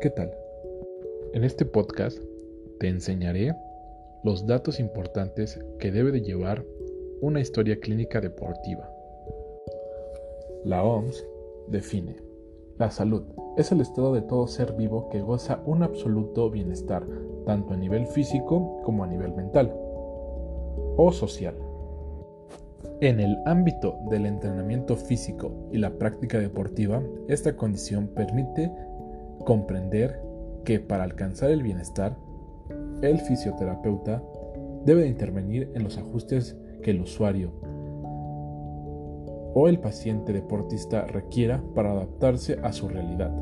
¿Qué tal? En este podcast te enseñaré los datos importantes que debe de llevar una historia clínica deportiva. La OMS define, la salud es el estado de todo ser vivo que goza un absoluto bienestar, tanto a nivel físico como a nivel mental o social. En el ámbito del entrenamiento físico y la práctica deportiva, esta condición permite comprender que para alcanzar el bienestar, el fisioterapeuta debe intervenir en los ajustes que el usuario o el paciente deportista requiera para adaptarse a su realidad.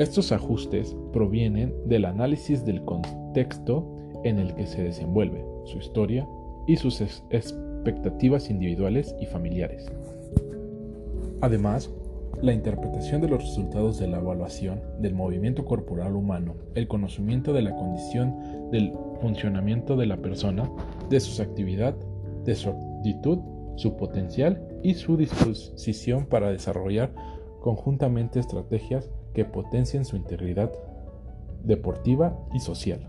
Estos ajustes provienen del análisis del contexto en el que se desenvuelve, su historia y sus expectativas individuales y familiares. Además, la interpretación de los resultados de la evaluación del movimiento corporal humano, el conocimiento de la condición del funcionamiento de la persona, de su actividad, de su actitud, su potencial y su disposición para desarrollar conjuntamente estrategias que potencien su integridad deportiva y social.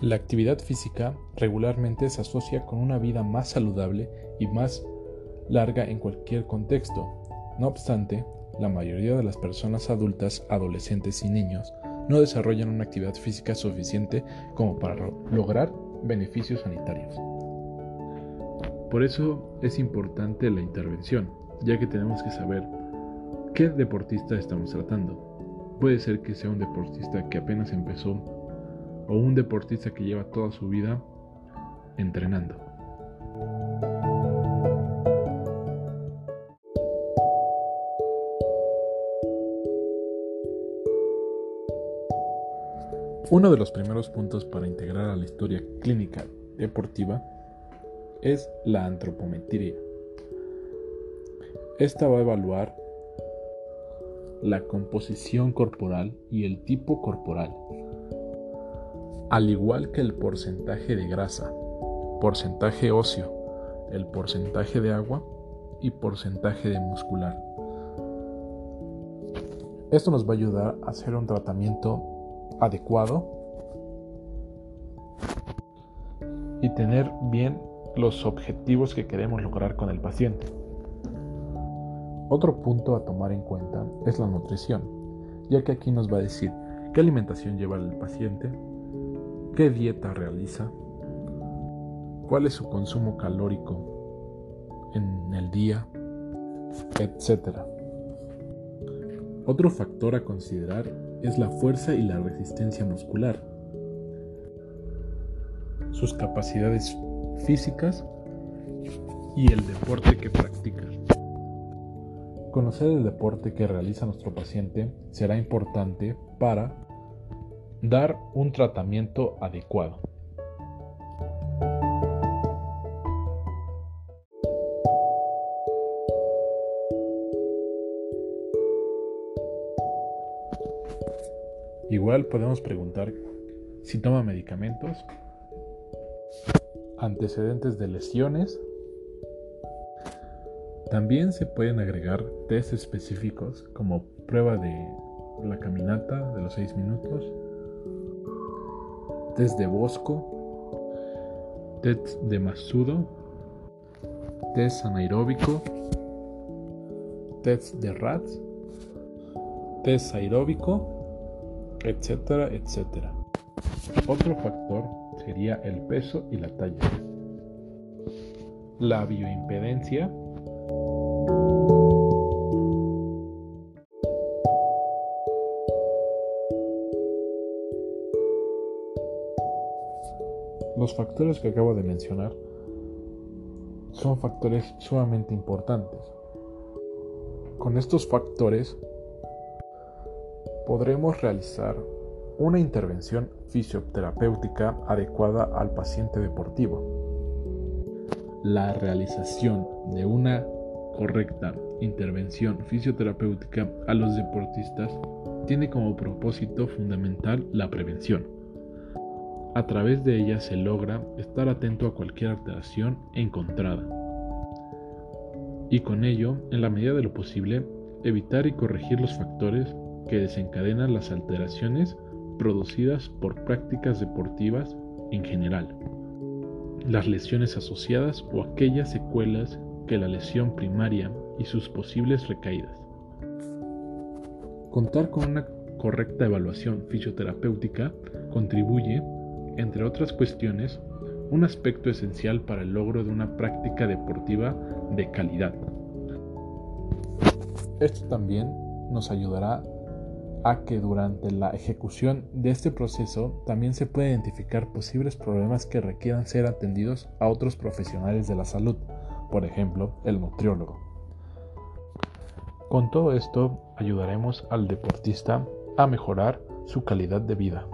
La actividad física regularmente se asocia con una vida más saludable y más larga en cualquier contexto. No obstante, la mayoría de las personas adultas, adolescentes y niños no desarrollan una actividad física suficiente como para lograr beneficios sanitarios. Por eso es importante la intervención, ya que tenemos que saber qué deportista estamos tratando. Puede ser que sea un deportista que apenas empezó o un deportista que lleva toda su vida entrenando. Uno de los primeros puntos para integrar a la historia clínica deportiva es la antropometría. Esta va a evaluar la composición corporal y el tipo corporal, al igual que el porcentaje de grasa, porcentaje óseo, el porcentaje de agua y porcentaje de muscular. Esto nos va a ayudar a hacer un tratamiento adecuado y tener bien los objetivos que queremos lograr con el paciente. Otro punto a tomar en cuenta es la nutrición, ya que aquí nos va a decir qué alimentación lleva el paciente, qué dieta realiza, cuál es su consumo calórico en el día, etc. Otro factor a considerar es la fuerza y la resistencia muscular, sus capacidades físicas y el deporte que practica. Conocer el deporte que realiza nuestro paciente será importante para dar un tratamiento adecuado. Igual podemos preguntar si toma medicamentos antecedentes de lesiones. También se pueden agregar test específicos como prueba de la caminata de los 6 minutos, test de Bosco, test de Masudo, test anaeróbico, test de RATS, test aeróbico, etcétera, etcétera. Otro factor sería el peso y la talla. La bioimpedencia Los factores que acabo de mencionar son factores sumamente importantes. Con estos factores podremos realizar una intervención fisioterapéutica adecuada al paciente deportivo. La realización de una correcta intervención fisioterapéutica a los deportistas tiene como propósito fundamental la prevención. A través de ella se logra estar atento a cualquier alteración encontrada y con ello, en la medida de lo posible, evitar y corregir los factores que desencadenan las alteraciones producidas por prácticas deportivas en general, las lesiones asociadas o aquellas secuelas que la lesión primaria y sus posibles recaídas. Contar con una correcta evaluación fisioterapéutica contribuye, entre otras cuestiones, un aspecto esencial para el logro de una práctica deportiva de calidad. Esto también nos ayudará a que durante la ejecución de este proceso también se pueda identificar posibles problemas que requieran ser atendidos a otros profesionales de la salud, por ejemplo, el nutriólogo. Con todo esto ayudaremos al deportista a mejorar su calidad de vida.